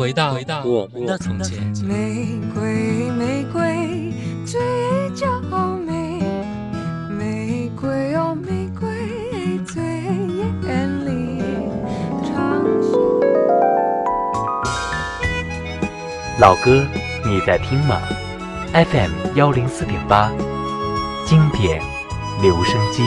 回到回到我们的从前。玫瑰玫瑰最娇美，玫瑰哦玫瑰最艳丽。老歌你在听吗？FM 幺零四点八，经典留声机。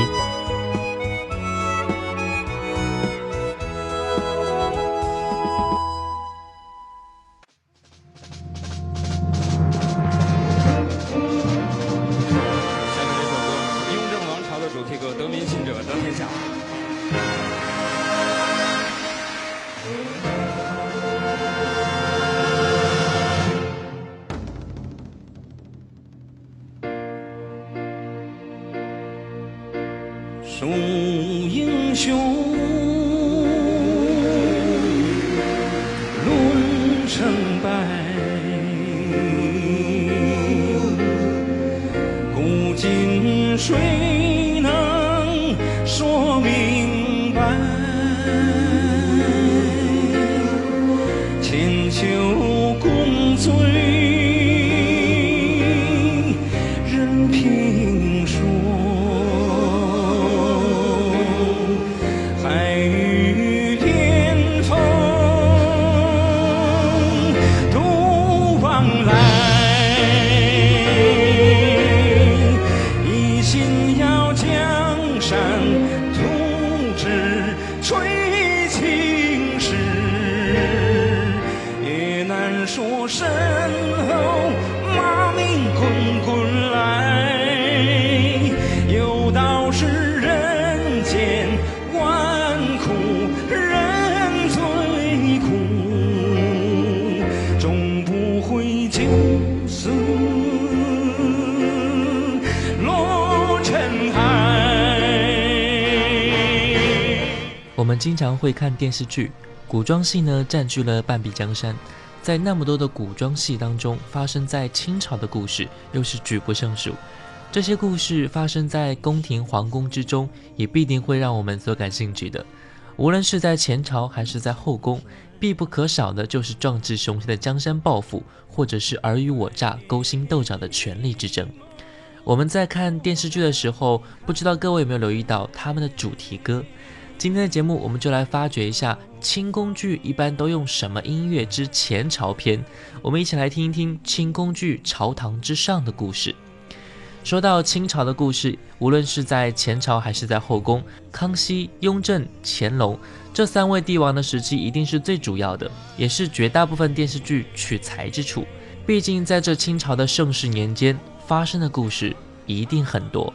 经常会看电视剧，古装戏呢占据了半壁江山。在那么多的古装戏当中，发生在清朝的故事又是举不胜数。这些故事发生在宫廷皇宫之中，也必定会让我们所感兴趣的。无论是在前朝还是在后宫，必不可少的就是壮志雄心的江山抱负，或者是尔虞我诈、勾心斗角的权力之争。我们在看电视剧的时候，不知道各位有没有留意到他们的主题歌？今天的节目，我们就来发掘一下清宫剧一般都用什么音乐之前朝篇。我们一起来听一听清宫剧《朝堂之上》的故事。说到清朝的故事，无论是在前朝还是在后宫，康熙、雍正、乾隆这三位帝王的时期，一定是最主要的，也是绝大部分电视剧取材之处。毕竟在这清朝的盛世年间，发生的故事一定很多。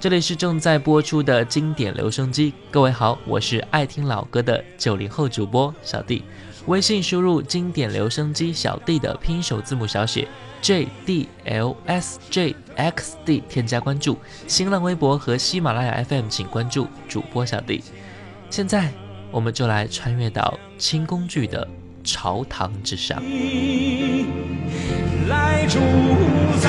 这里是正在播出的经典留声机，各位好，我是爱听老歌的九零后主播小弟。微信输入“经典留声机小弟”的拼音首字母小写 J D L S J X D，添加关注。新浪微博和喜马拉雅 FM 请关注主播小弟。现在我们就来穿越到清宫剧的朝堂之上。来主宰。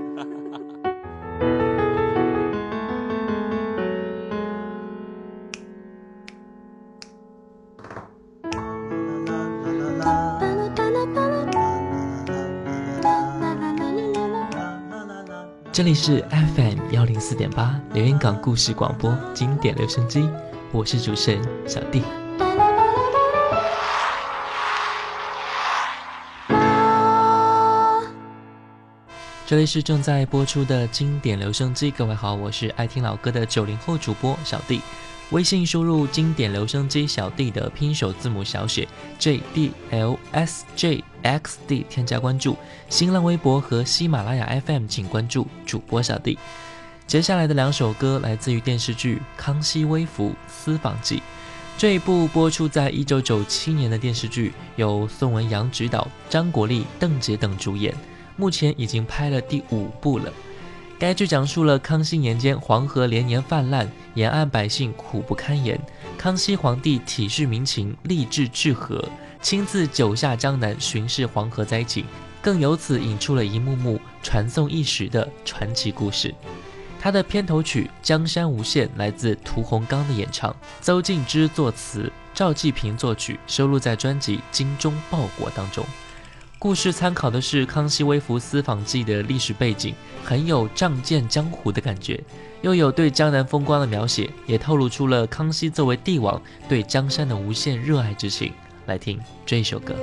里是 FM 幺零四点八连云港故事广播经典留声机，我是主持人小弟。这里是正在播出的经典留声机，各位好，我是爱听老歌的九零后主播小弟。微信输入“经典留声机小弟”的拼手字母小写 J D L S J X D，添加关注。新浪微博和喜马拉雅 FM，请关注主播小弟。接下来的两首歌来自于电视剧《康熙微服私访记》。这一部播出在一九九七年的电视剧，由宋文阳执导，张国立、邓婕等主演，目前已经拍了第五部了。该剧讲述了康熙年间黄河连年泛滥，沿岸百姓苦不堪言。康熙皇帝体恤民情，立志治河，亲自九下江南巡视黄河灾情，更由此引出了一幕幕传颂一时的传奇故事。它的片头曲《江山无限》来自屠洪刚的演唱，邹静之作词，赵季平作曲，收录在专辑《精忠报国》当中。故事参考的是《康熙微服私访记》的历史背景，很有仗剑江湖的感觉，又有对江南风光的描写，也透露出了康熙作为帝王对江山的无限热爱之情。来听这一首歌。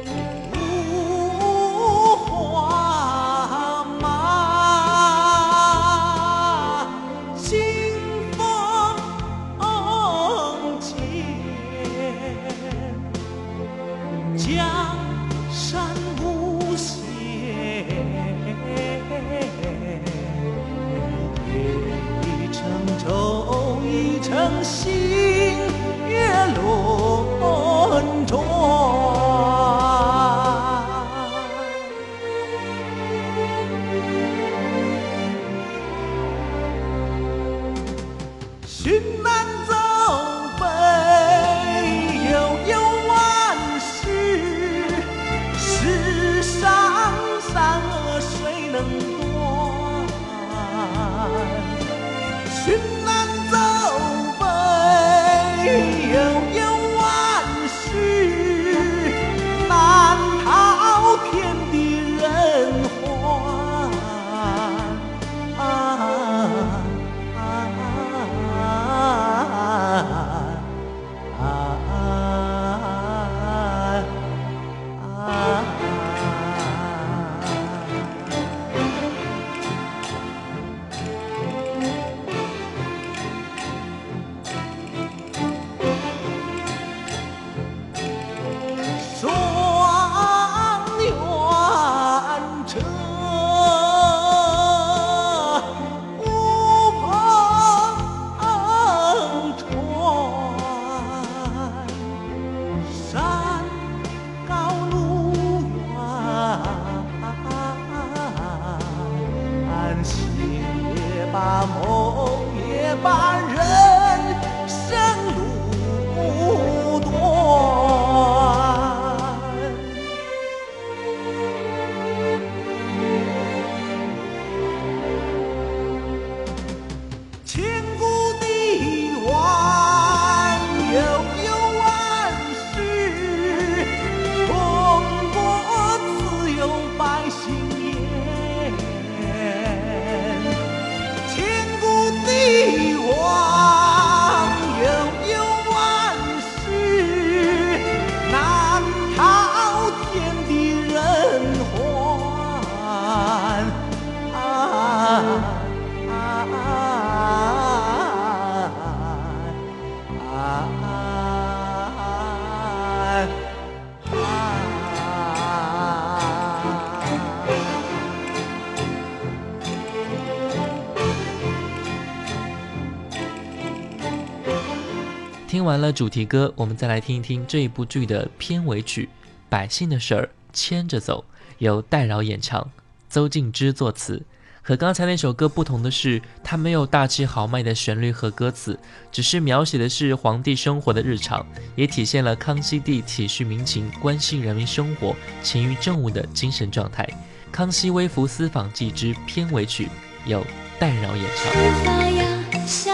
完了主题歌，我们再来听一听这一部剧的片尾曲《百姓的事儿牵着走》，由戴娆演唱，邹静之作词。和刚才那首歌不同的是，它没有大气豪迈的旋律和歌词，只是描写的是皇帝生活的日常，也体现了康熙帝体恤民情、关心人民生活、勤于政务的精神状态。《康熙微服私访记》之片尾曲由戴娆演唱。西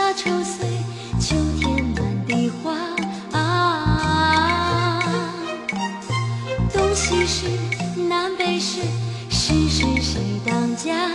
南北是，时时谁当家？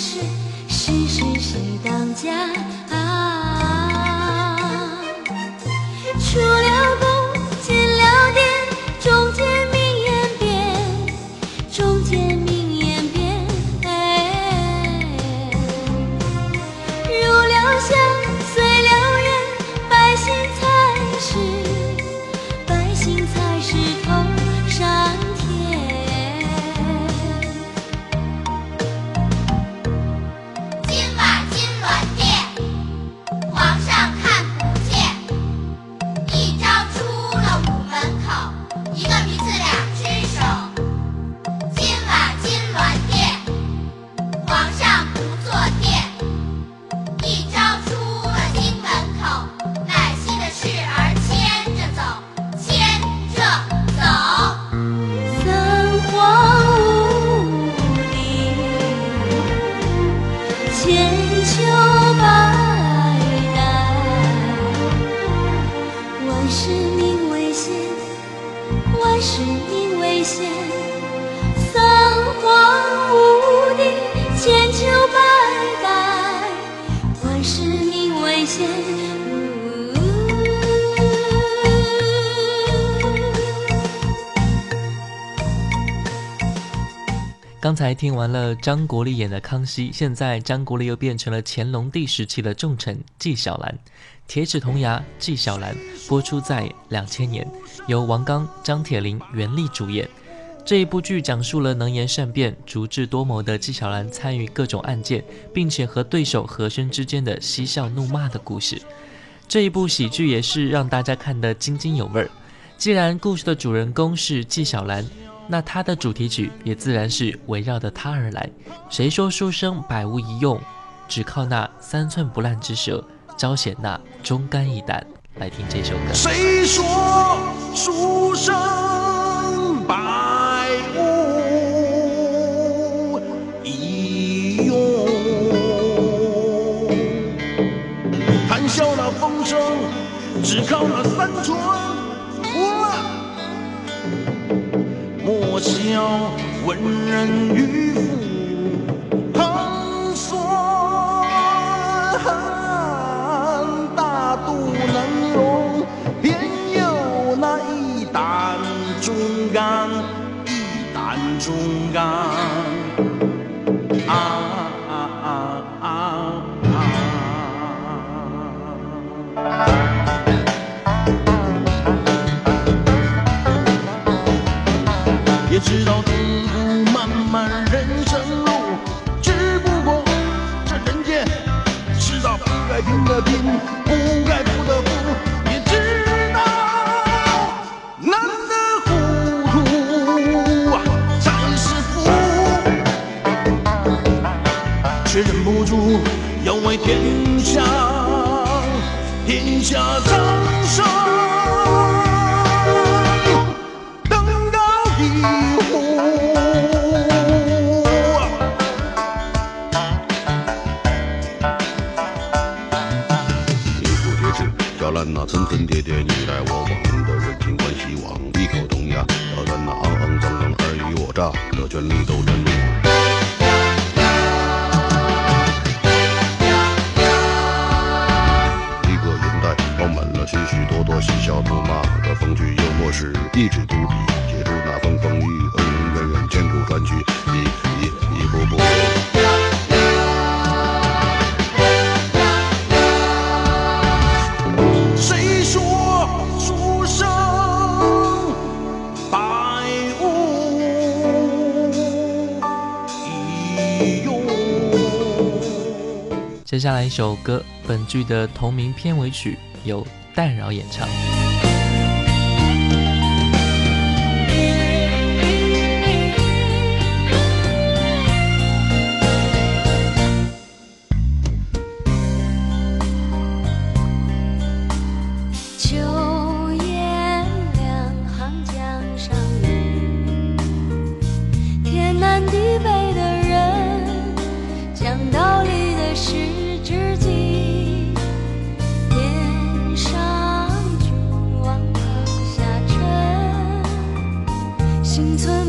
是是是，谁当家？刚才听完了张国立演的康熙，现在张国立又变成了乾隆帝时期的重臣纪晓岚。《铁齿铜牙纪晓岚》播出在两千年，由王刚、张铁林、袁立主演。这一部剧讲述了能言善辩、足智多谋的纪晓岚参与各种案件，并且和对手和珅之间的嬉笑怒骂的故事。这一部喜剧也是让大家看得津津有味儿。既然故事的主人公是纪晓岚。那它的主题曲也自然是围绕着它而来。谁说书生百无一用？只靠那三寸不烂之舌，彰显那忠肝义胆。来听这首歌。谁说书生百无一用？谈笑那风声，只靠那三寸莫笑文人迂腐横酸，大度能容，偏有那一胆忠肝，一胆忠肝。啊天下天下苍生。登高一呼。一副铁齿，小兰那层层叠叠，你来我往的人情关系网，一口铜牙，挑战那肮肮脏脏尔虞我诈的权力斗争一支独笔，写出那风风雨雨、恩恩怨怨、千古传奇，一一一步步。谁说书生百无一用？接下来一首歌，本剧的同名片尾曲由蛋扰演唱。心存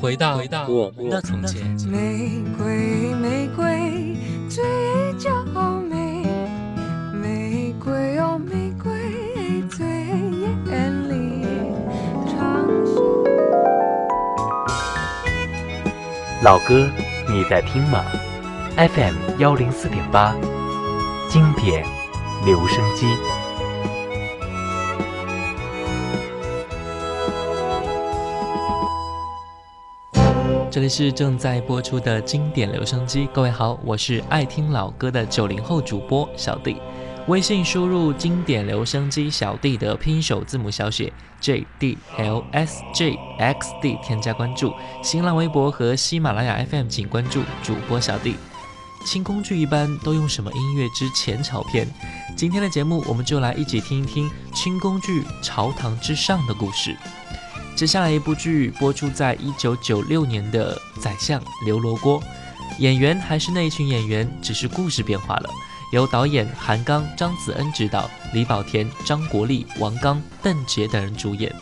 回到回到我们的从前。玫瑰，玫瑰，最娇美。玫瑰哦，玫瑰最艳丽。老哥，你在听吗？FM 幺零四点八，经典留声机。这里是正在播出的经典留声机，各位好，我是爱听老歌的九零后主播小弟。微信输入“经典留声机小弟”的拼音首字母小写 J D L S J X D，添加关注。新浪微博和喜马拉雅 FM 请关注主播小弟。清宫剧一般都用什么音乐之前朝片？今天的节目我们就来一起听一听清宫剧《朝堂之上》的故事。接下来一部剧播出在一九九六年的《宰相刘罗锅》，演员还是那一群演员，只是故事变化了。由导演韩刚、张子恩执导，李保田、张国立、王刚、邓婕等人主演。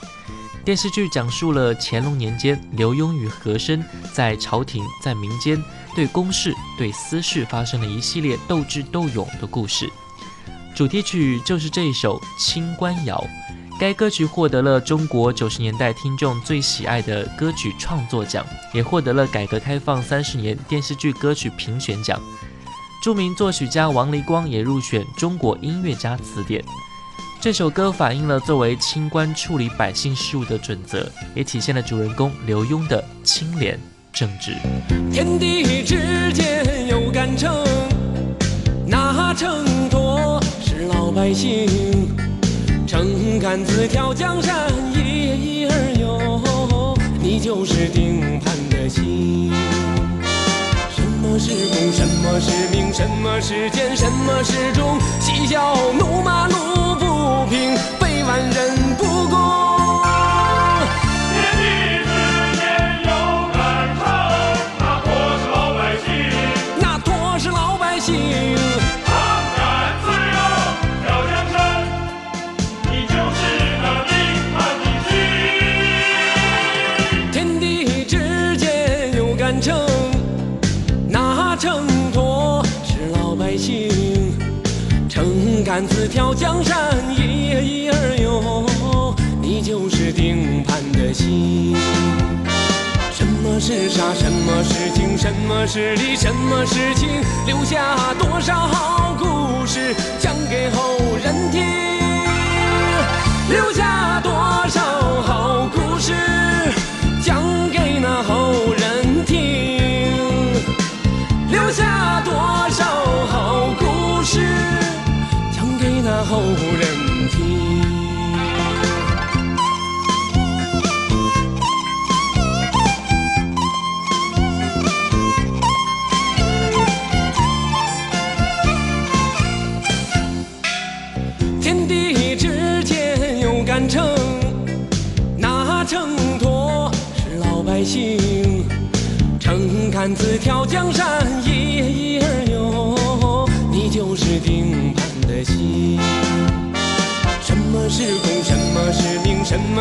电视剧讲述了乾隆年间刘墉与和珅在朝廷、在民间对公事、对私事发生了一系列斗智斗勇的故事。主题曲就是这一首《清官谣》。该歌曲获得了中国九十年代听众最喜爱的歌曲创作奖，也获得了改革开放三十年电视剧歌曲评选奖。著名作曲家王黎光也入选中国音乐家词典。这首歌反映了作为清官处理百姓事务的准则，也体现了主人公刘墉的清廉正直。天地之间有杆秤，那秤砣是老百姓。撑杆子挑江山，一一而有，你就是定盘的星。什么是公，什么是名，什么是奸，什么是忠？嬉笑怒骂路不平，被万人不公。是傻？什么是情？什么是理？什么是情？留下多少好故事讲给后人听？留下多少好故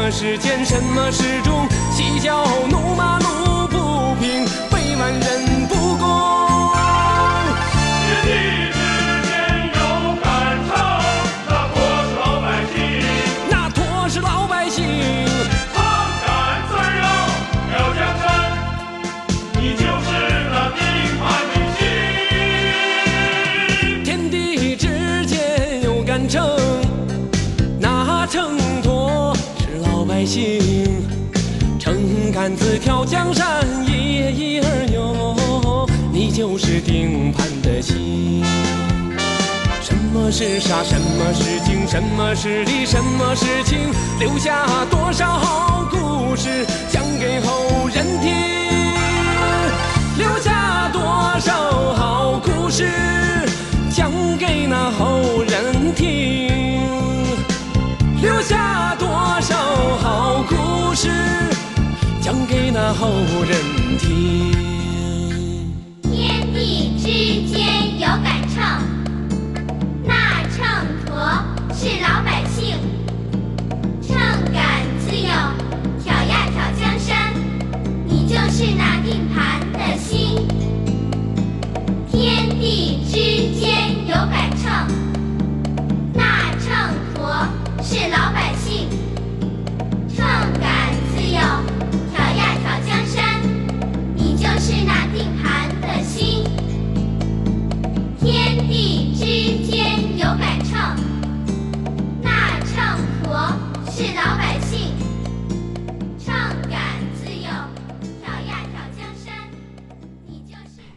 么是奸，什么是忠？嬉笑怒骂秤杆子挑江山，一一而有，你就是定盘的星。什么是傻？什么是情？什么是理？什么是情？留下多少好故事？讲给后人听？留下多少好故事？讲给那后人听？留下多少好故事？讲给那后人听？天地之间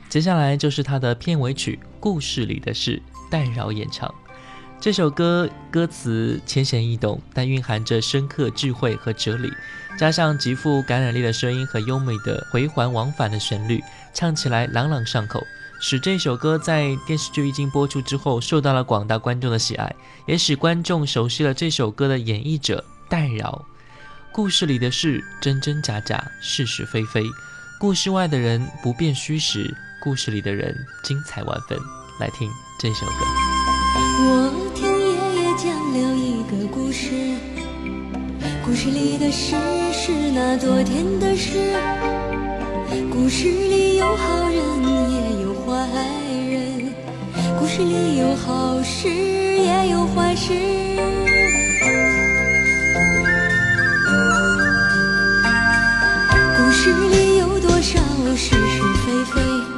接下来就是他的片尾曲《故事里的事》，戴娆演唱。这首歌歌词浅显易懂，但蕴含着深刻智慧和哲理，加上极富感染力的声音和优美的回环往返的旋律，唱起来朗朗上口，使这首歌在电视剧一经播出之后受到了广大观众的喜爱，也使观众熟悉了这首歌的演绎者戴娆。故事里的事真真假假，是是非非，故事外的人不辨虚实，故事里的人精彩万分。来听这首歌。我听爷爷讲了一个故事，故事里的事是那昨天的事。故事里有好人也有坏人，故事里有好事也有坏事。故事里有多少是是非非？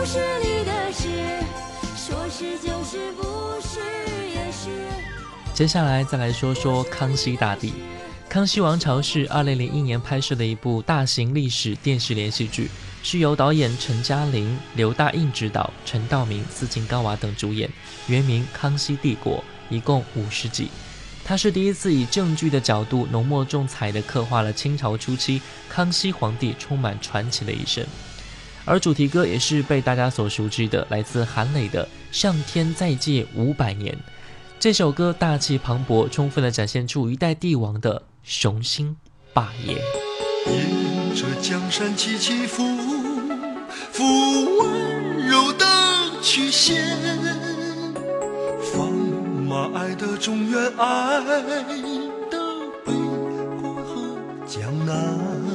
故事里的事，说是就是，不是也是。接下来再来说说康熙大帝。康熙王朝是二零零一年拍摄的一部大型历史电视连续剧，是由导演陈嘉玲、刘大印执导，陈道明、斯琴高娃等主演，原名《康熙帝国》，一共五十集。它是第一次以正剧的角度浓墨重彩地刻画了清朝初期康熙皇帝充满传奇的一生，而主题歌也是被大家所熟知的，来自韩磊的《上天再借五百年》。这首歌大气磅礴，充分地展现出一代帝王的雄心霸业。沿着江山起起伏伏，温柔的曲线，放马爱的中原，爱的北国和江南。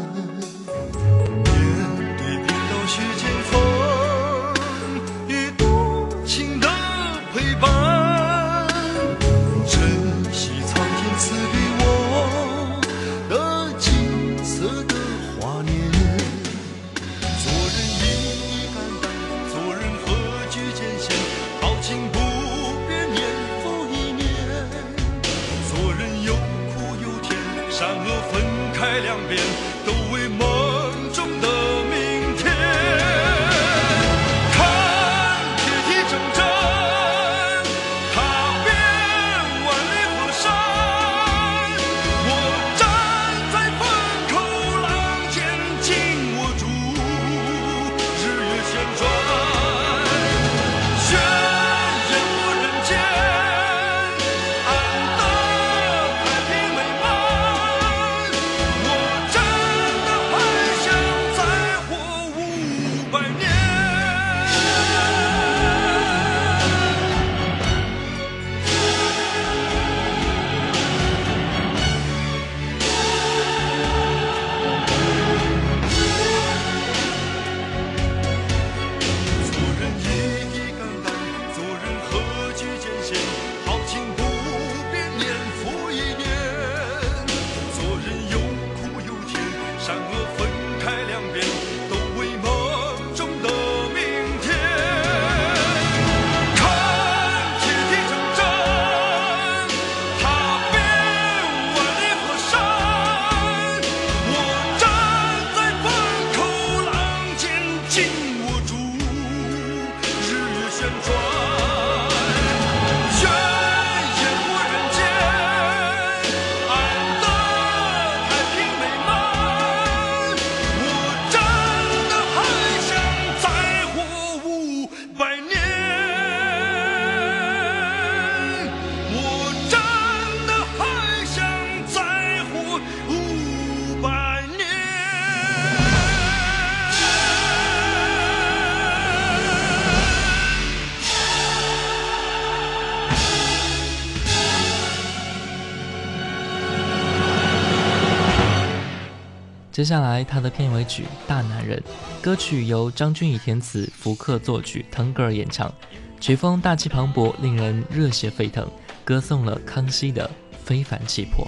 接下来，他的片尾曲《大男人》，歌曲由张君怡填词，福克作曲，腾格尔演唱，曲风大气磅礴，令人热血沸腾，歌颂了康熙的非凡气魄。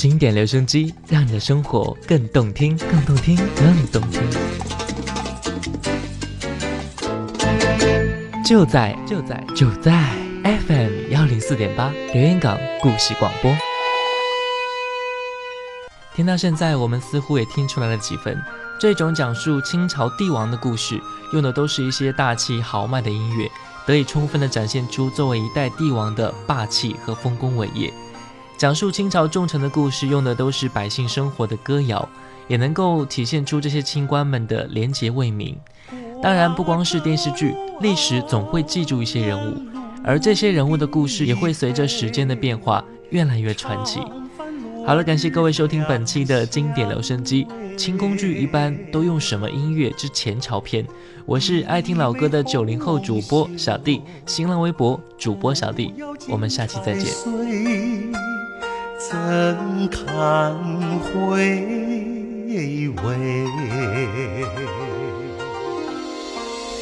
经典留声机，让你的生活更动听，更动听，更动听。就在就在就在 FM 幺零四点八留言港故事广播。听到现在，我们似乎也听出来了几分。这种讲述清朝帝王的故事，用的都是一些大气豪迈的音乐，得以充分的展现出作为一代帝王的霸气和丰功伟业。讲述清朝重臣的故事，用的都是百姓生活的歌谣，也能够体现出这些清官们的廉洁为民。当然，不光是电视剧，历史总会记住一些人物，而这些人物的故事也会随着时间的变化越来越传奇。好了，感谢各位收听本期的经典留声机。清宫剧一般都用什么音乐之前朝篇？我是爱听老歌的九零后主播小弟，新浪微博主播小弟。我们下期再见。怎堪回味？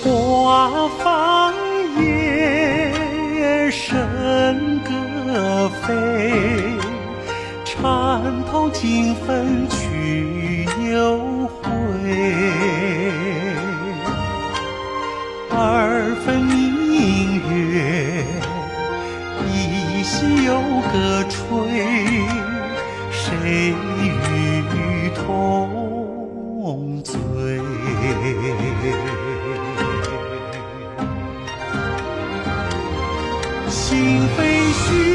花放夜深歌飞，缠头金粉去又回。二。悠歌吹，谁与同醉？心非虚。